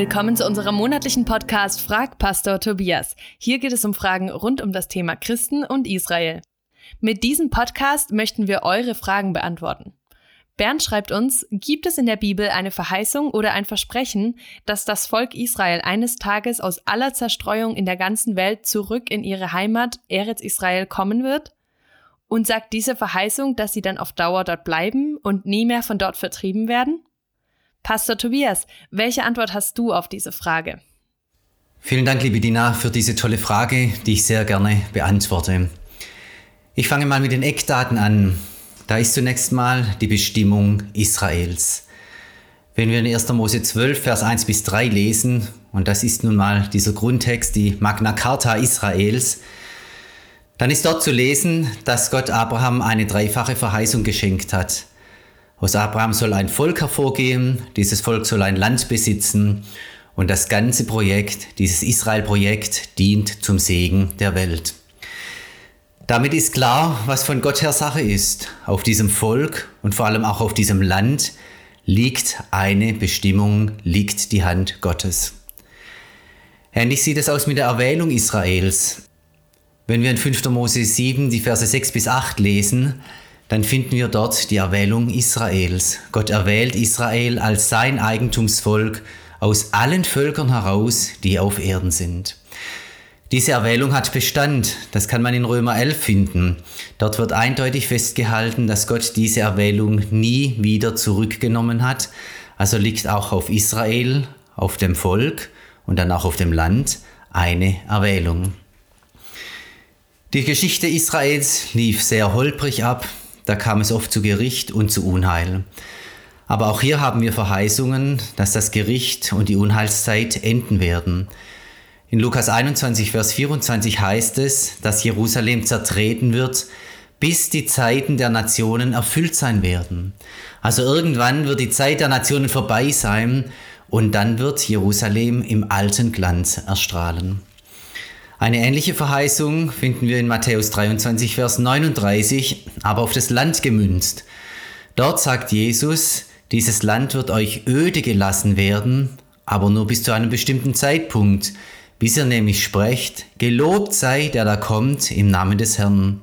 Willkommen zu unserem monatlichen Podcast Frag Pastor Tobias. Hier geht es um Fragen rund um das Thema Christen und Israel. Mit diesem Podcast möchten wir eure Fragen beantworten. Bernd schreibt uns, gibt es in der Bibel eine Verheißung oder ein Versprechen, dass das Volk Israel eines Tages aus aller Zerstreuung in der ganzen Welt zurück in ihre Heimat Eretz Israel kommen wird? Und sagt diese Verheißung, dass sie dann auf Dauer dort bleiben und nie mehr von dort vertrieben werden? Pastor Tobias, welche Antwort hast du auf diese Frage? Vielen Dank, liebe Dina, für diese tolle Frage, die ich sehr gerne beantworte. Ich fange mal mit den Eckdaten an. Da ist zunächst mal die Bestimmung Israels. Wenn wir in 1. Mose 12, Vers 1 bis 3 lesen, und das ist nun mal dieser Grundtext, die Magna Carta Israels, dann ist dort zu lesen, dass Gott Abraham eine dreifache Verheißung geschenkt hat. Aus Abraham soll ein Volk hervorgehen, dieses Volk soll ein Land besitzen und das ganze Projekt, dieses Israel-Projekt, dient zum Segen der Welt. Damit ist klar, was von Gott her Sache ist. Auf diesem Volk und vor allem auch auf diesem Land liegt eine Bestimmung, liegt die Hand Gottes. Ähnlich sieht es aus mit der Erwählung Israels. Wenn wir in 5. Mose 7 die Verse 6 bis 8 lesen, dann finden wir dort die Erwählung Israels. Gott erwählt Israel als sein Eigentumsvolk aus allen Völkern heraus, die auf Erden sind. Diese Erwählung hat Bestand, das kann man in Römer 11 finden. Dort wird eindeutig festgehalten, dass Gott diese Erwählung nie wieder zurückgenommen hat, also liegt auch auf Israel, auf dem Volk und dann auch auf dem Land eine Erwählung. Die Geschichte Israels lief sehr holprig ab, da kam es oft zu Gericht und zu Unheil. Aber auch hier haben wir Verheißungen, dass das Gericht und die Unheilszeit enden werden. In Lukas 21, Vers 24 heißt es, dass Jerusalem zertreten wird, bis die Zeiten der Nationen erfüllt sein werden. Also irgendwann wird die Zeit der Nationen vorbei sein und dann wird Jerusalem im alten Glanz erstrahlen. Eine ähnliche Verheißung finden wir in Matthäus 23, Vers 39, aber auf das Land gemünzt. Dort sagt Jesus, dieses Land wird euch öde gelassen werden, aber nur bis zu einem bestimmten Zeitpunkt, bis ihr nämlich sprecht, gelobt sei, der da kommt im Namen des Herrn.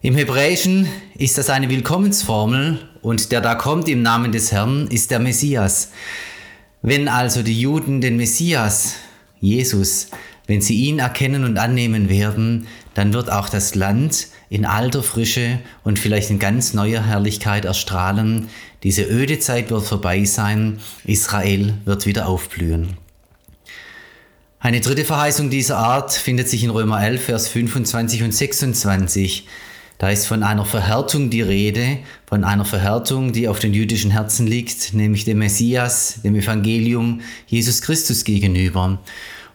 Im Hebräischen ist das eine Willkommensformel und der da kommt im Namen des Herrn ist der Messias. Wenn also die Juden den Messias, Jesus, wenn sie ihn erkennen und annehmen werden, dann wird auch das Land in alter Frische und vielleicht in ganz neuer Herrlichkeit erstrahlen. Diese öde Zeit wird vorbei sein. Israel wird wieder aufblühen. Eine dritte Verheißung dieser Art findet sich in Römer 11, Vers 25 und 26. Da ist von einer Verhärtung die Rede, von einer Verhärtung, die auf den jüdischen Herzen liegt, nämlich dem Messias, dem Evangelium Jesus Christus gegenüber.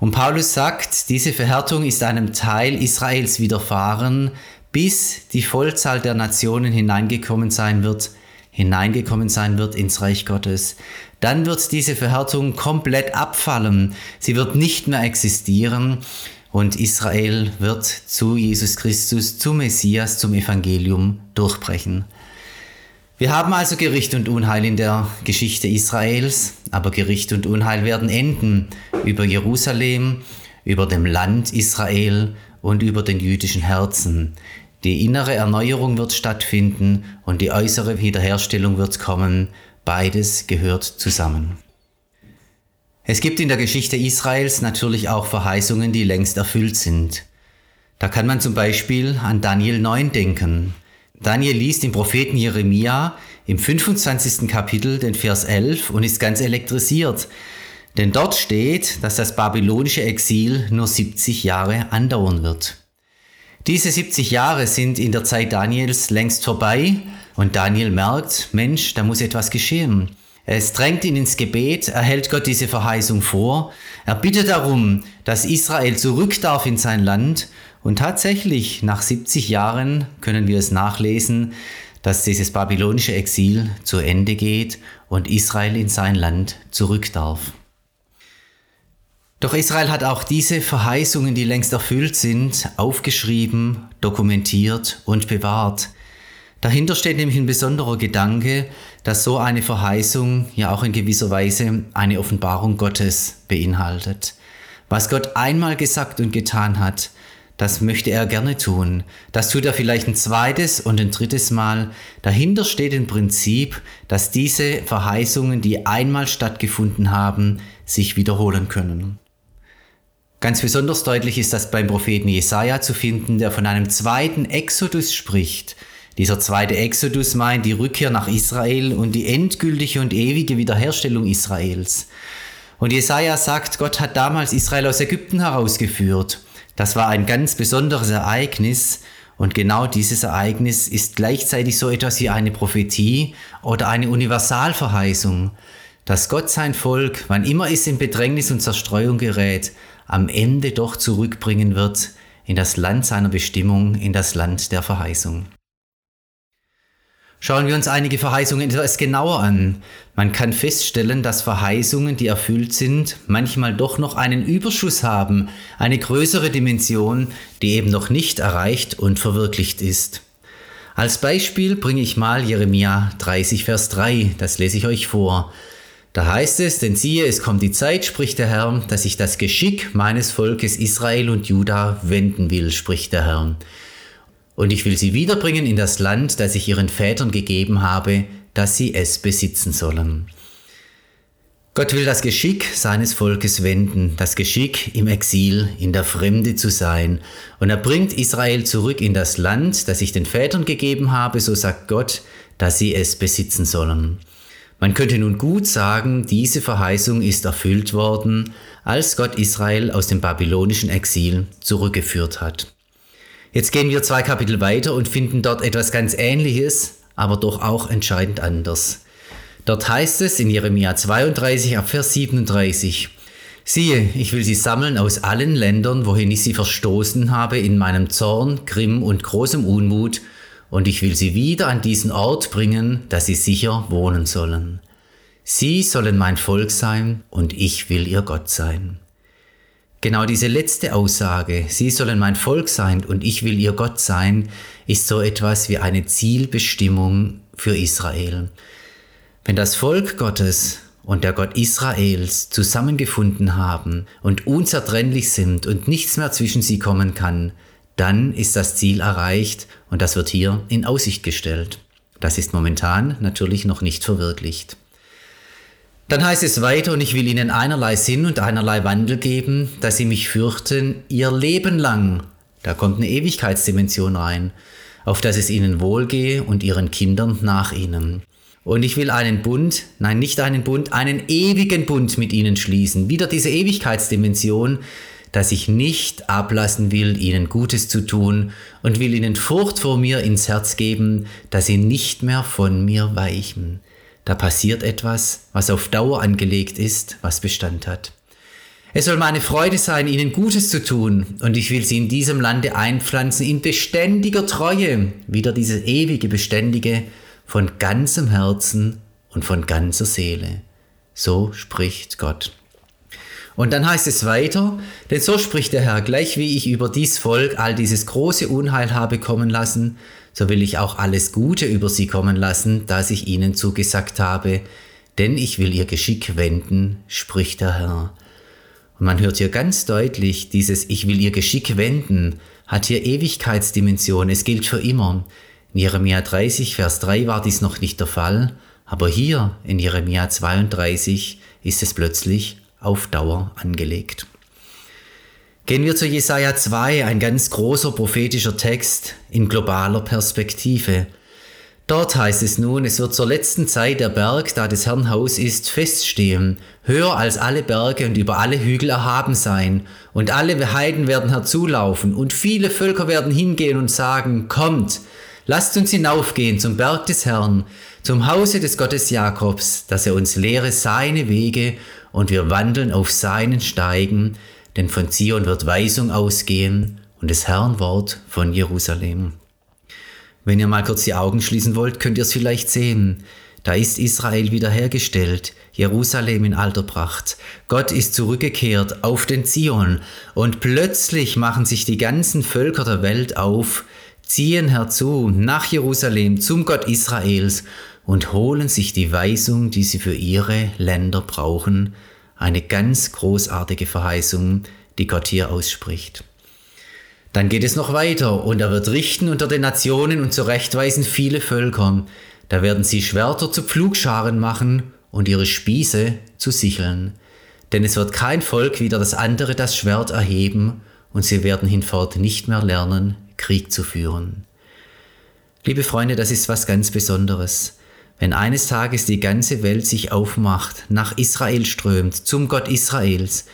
Und Paulus sagt, diese Verhärtung ist einem Teil Israels widerfahren, bis die Vollzahl der Nationen hineingekommen sein wird, hineingekommen sein wird ins Reich Gottes. Dann wird diese Verhärtung komplett abfallen. Sie wird nicht mehr existieren und Israel wird zu Jesus Christus, zum Messias, zum Evangelium durchbrechen. Wir haben also Gericht und Unheil in der Geschichte Israels, aber Gericht und Unheil werden enden über Jerusalem, über dem Land Israel und über den jüdischen Herzen. Die innere Erneuerung wird stattfinden und die äußere Wiederherstellung wird kommen. Beides gehört zusammen. Es gibt in der Geschichte Israels natürlich auch Verheißungen, die längst erfüllt sind. Da kann man zum Beispiel an Daniel 9 denken. Daniel liest den Propheten Jeremia im 25. Kapitel den Vers 11 und ist ganz elektrisiert. Denn dort steht, dass das babylonische Exil nur 70 Jahre andauern wird. Diese 70 Jahre sind in der Zeit Daniels längst vorbei und Daniel merkt, Mensch, da muss etwas geschehen. Es drängt ihn ins Gebet, er hält Gott diese Verheißung vor, er bittet darum, dass Israel zurück darf in sein Land und tatsächlich, nach 70 Jahren können wir es nachlesen, dass dieses babylonische Exil zu Ende geht und Israel in sein Land zurück darf. Doch Israel hat auch diese Verheißungen, die längst erfüllt sind, aufgeschrieben, dokumentiert und bewahrt. Dahinter steht nämlich ein besonderer Gedanke, dass so eine Verheißung ja auch in gewisser Weise eine Offenbarung Gottes beinhaltet. Was Gott einmal gesagt und getan hat, das möchte er gerne tun. Das tut er vielleicht ein zweites und ein drittes Mal. Dahinter steht im Prinzip, dass diese Verheißungen, die einmal stattgefunden haben, sich wiederholen können. Ganz besonders deutlich ist das beim Propheten Jesaja zu finden, der von einem zweiten Exodus spricht. Dieser zweite Exodus meint die Rückkehr nach Israel und die endgültige und ewige Wiederherstellung Israels. Und Jesaja sagt, Gott hat damals Israel aus Ägypten herausgeführt. Das war ein ganz besonderes Ereignis und genau dieses Ereignis ist gleichzeitig so etwas wie eine Prophetie oder eine Universalverheißung, dass Gott sein Volk, wann immer es in Bedrängnis und Zerstreuung gerät, am Ende doch zurückbringen wird in das Land seiner Bestimmung, in das Land der Verheißung. Schauen wir uns einige Verheißungen etwas genauer an. Man kann feststellen, dass Verheißungen, die erfüllt sind, manchmal doch noch einen Überschuss haben, eine größere Dimension, die eben noch nicht erreicht und verwirklicht ist. Als Beispiel bringe ich mal Jeremia 30, Vers 3, das lese ich euch vor. Da heißt es, denn siehe, es kommt die Zeit, spricht der Herr, dass ich das Geschick meines Volkes Israel und Juda wenden will, spricht der Herr. Und ich will sie wiederbringen in das Land, das ich ihren Vätern gegeben habe, dass sie es besitzen sollen. Gott will das Geschick seines Volkes wenden, das Geschick im Exil, in der Fremde zu sein. Und er bringt Israel zurück in das Land, das ich den Vätern gegeben habe, so sagt Gott, dass sie es besitzen sollen. Man könnte nun gut sagen, diese Verheißung ist erfüllt worden, als Gott Israel aus dem babylonischen Exil zurückgeführt hat. Jetzt gehen wir zwei Kapitel weiter und finden dort etwas ganz Ähnliches, aber doch auch entscheidend anders. Dort heißt es in Jeremia 32 ab Vers 37, Siehe, ich will sie sammeln aus allen Ländern, wohin ich sie verstoßen habe, in meinem Zorn, Grimm und großem Unmut, und ich will sie wieder an diesen Ort bringen, dass sie sicher wohnen sollen. Sie sollen mein Volk sein, und ich will ihr Gott sein. Genau diese letzte Aussage, Sie sollen mein Volk sein und ich will ihr Gott sein, ist so etwas wie eine Zielbestimmung für Israel. Wenn das Volk Gottes und der Gott Israels zusammengefunden haben und unzertrennlich sind und nichts mehr zwischen sie kommen kann, dann ist das Ziel erreicht und das wird hier in Aussicht gestellt. Das ist momentan natürlich noch nicht verwirklicht. Dann heißt es weiter, und ich will ihnen einerlei Sinn und einerlei Wandel geben, dass sie mich fürchten ihr Leben lang. Da kommt eine Ewigkeitsdimension rein, auf dass es ihnen wohlgehe und ihren Kindern nach ihnen. Und ich will einen Bund, nein, nicht einen Bund, einen ewigen Bund mit ihnen schließen. Wieder diese Ewigkeitsdimension, dass ich nicht ablassen will, ihnen Gutes zu tun und will ihnen Furcht vor mir ins Herz geben, dass sie nicht mehr von mir weichen. Da passiert etwas, was auf Dauer angelegt ist, was Bestand hat. Es soll meine Freude sein, ihnen Gutes zu tun, und ich will sie in diesem Lande einpflanzen in beständiger Treue, wieder diese ewige Beständige, von ganzem Herzen und von ganzer Seele. So spricht Gott. Und dann heißt es weiter, denn so spricht der Herr, gleich wie ich über dies Volk all dieses große Unheil habe kommen lassen, so will ich auch alles Gute über sie kommen lassen, das ich ihnen zugesagt habe, denn ich will ihr Geschick wenden, spricht der Herr. Und man hört hier ganz deutlich, dieses Ich will ihr Geschick wenden hat hier Ewigkeitsdimension, es gilt für immer. In Jeremia 30, Vers 3 war dies noch nicht der Fall, aber hier in Jeremia 32 ist es plötzlich auf Dauer angelegt. Gehen wir zu Jesaja 2, ein ganz großer prophetischer Text in globaler Perspektive. Dort heißt es nun, es wird zur letzten Zeit der Berg, da des Herrn Haus ist, feststehen, höher als alle Berge und über alle Hügel erhaben sein, und alle Heiden werden herzulaufen, und viele Völker werden hingehen und sagen, kommt, lasst uns hinaufgehen zum Berg des Herrn, zum Hause des Gottes Jakobs, dass er uns lehre seine Wege, und wir wandeln auf seinen Steigen, denn von Zion wird Weisung ausgehen und des Herrn Wort von Jerusalem. Wenn ihr mal kurz die Augen schließen wollt, könnt ihr es vielleicht sehen. Da ist Israel wiederhergestellt, Jerusalem in alter Pracht. Gott ist zurückgekehrt auf den Zion und plötzlich machen sich die ganzen Völker der Welt auf, ziehen herzu nach Jerusalem zum Gott Israels und holen sich die Weisung, die sie für ihre Länder brauchen. Eine ganz großartige Verheißung, die Gott hier ausspricht. Dann geht es noch weiter und er wird richten unter den Nationen und zurechtweisen viele Völker. Da werden sie Schwerter zu Pflugscharen machen und ihre Spieße zu Sicheln. Denn es wird kein Volk wieder das andere das Schwert erheben und sie werden hinfort nicht mehr lernen, Krieg zu führen. Liebe Freunde, das ist was ganz Besonderes. Wenn eines Tages die ganze Welt sich aufmacht, nach Israel strömt, zum Gott Israels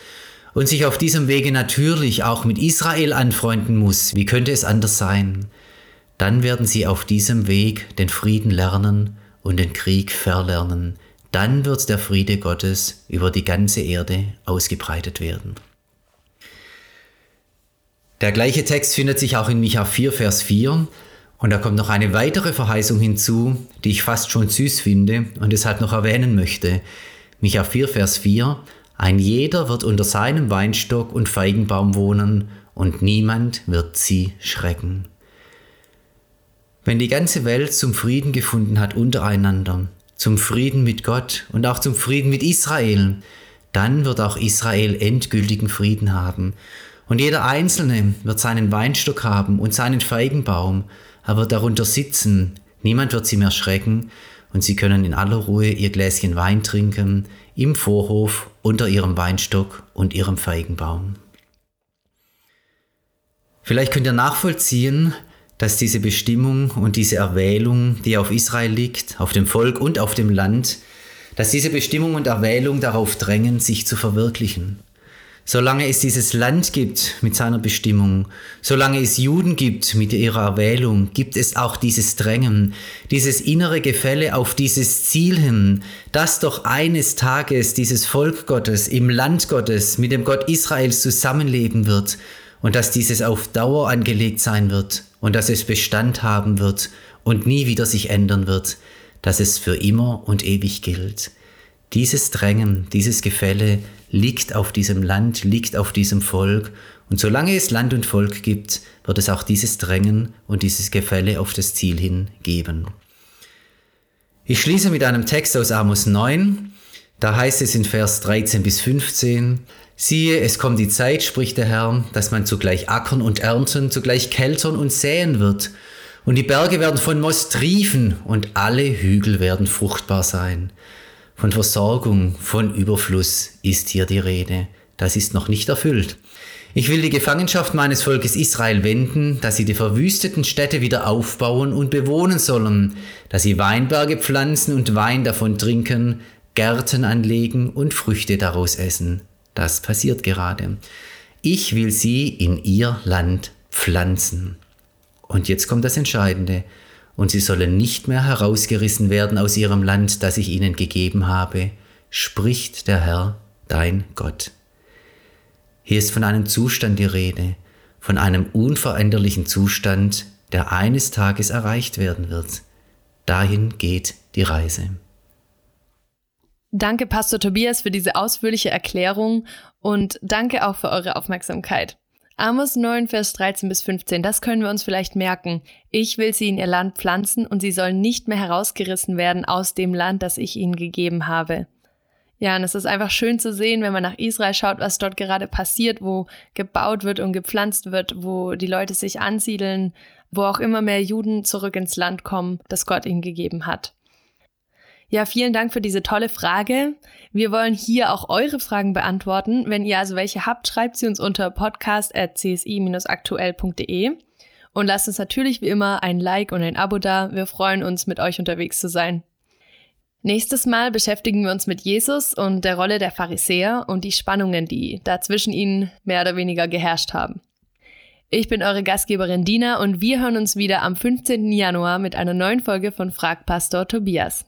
und sich auf diesem Wege natürlich auch mit Israel anfreunden muss, wie könnte es anders sein? Dann werden sie auf diesem Weg den Frieden lernen und den Krieg verlernen. Dann wird der Friede Gottes über die ganze Erde ausgebreitet werden. Der gleiche Text findet sich auch in Micha 4, Vers 4. Und da kommt noch eine weitere Verheißung hinzu, die ich fast schon süß finde und deshalb noch erwähnen möchte. Micha 4, Vers 4. Ein jeder wird unter seinem Weinstock und Feigenbaum wohnen und niemand wird sie schrecken. Wenn die ganze Welt zum Frieden gefunden hat untereinander, zum Frieden mit Gott und auch zum Frieden mit Israel, dann wird auch Israel endgültigen Frieden haben. Und jeder Einzelne wird seinen Weinstock haben und seinen Feigenbaum, er wird darunter sitzen, niemand wird sie mehr schrecken, und sie können in aller Ruhe ihr Gläschen Wein trinken, im Vorhof, unter ihrem Weinstock und ihrem Feigenbaum. Vielleicht könnt ihr nachvollziehen, dass diese Bestimmung und diese Erwählung, die auf Israel liegt, auf dem Volk und auf dem Land, dass diese Bestimmung und Erwählung darauf drängen, sich zu verwirklichen. Solange es dieses Land gibt mit seiner Bestimmung, solange es Juden gibt mit ihrer Erwählung, gibt es auch dieses Drängen, dieses innere Gefälle auf dieses Ziel hin, dass doch eines Tages dieses Volk Gottes im Land Gottes mit dem Gott Israels zusammenleben wird und dass dieses auf Dauer angelegt sein wird und dass es Bestand haben wird und nie wieder sich ändern wird, dass es für immer und ewig gilt. Dieses Drängen, dieses Gefälle liegt auf diesem Land, liegt auf diesem Volk. Und solange es Land und Volk gibt, wird es auch dieses Drängen und dieses Gefälle auf das Ziel hin geben. Ich schließe mit einem Text aus Amos 9. Da heißt es in Vers 13 bis 15, Siehe, es kommt die Zeit, spricht der Herr, dass man zugleich ackern und ernten, zugleich keltern und säen wird. Und die Berge werden von Most triefen und alle Hügel werden fruchtbar sein. Von Versorgung, von Überfluss ist hier die Rede. Das ist noch nicht erfüllt. Ich will die Gefangenschaft meines Volkes Israel wenden, dass sie die verwüsteten Städte wieder aufbauen und bewohnen sollen, dass sie Weinberge pflanzen und Wein davon trinken, Gärten anlegen und Früchte daraus essen. Das passiert gerade. Ich will sie in ihr Land pflanzen. Und jetzt kommt das Entscheidende und sie sollen nicht mehr herausgerissen werden aus ihrem Land, das ich ihnen gegeben habe, spricht der Herr, dein Gott. Hier ist von einem Zustand die Rede, von einem unveränderlichen Zustand, der eines Tages erreicht werden wird. Dahin geht die Reise. Danke, Pastor Tobias, für diese ausführliche Erklärung und danke auch für eure Aufmerksamkeit. Amos 9, Vers 13 bis 15, das können wir uns vielleicht merken. Ich will sie in ihr Land pflanzen und sie sollen nicht mehr herausgerissen werden aus dem Land, das ich ihnen gegeben habe. Ja, und es ist einfach schön zu sehen, wenn man nach Israel schaut, was dort gerade passiert, wo gebaut wird und gepflanzt wird, wo die Leute sich ansiedeln, wo auch immer mehr Juden zurück ins Land kommen, das Gott ihnen gegeben hat. Ja, vielen Dank für diese tolle Frage. Wir wollen hier auch eure Fragen beantworten. Wenn ihr also welche habt, schreibt sie uns unter podcast.csi-aktuell.de. Und lasst uns natürlich wie immer ein Like und ein Abo da. Wir freuen uns, mit euch unterwegs zu sein. Nächstes Mal beschäftigen wir uns mit Jesus und der Rolle der Pharisäer und die Spannungen, die da zwischen ihnen mehr oder weniger geherrscht haben. Ich bin eure Gastgeberin Dina und wir hören uns wieder am 15. Januar mit einer neuen Folge von Frag Pastor Tobias.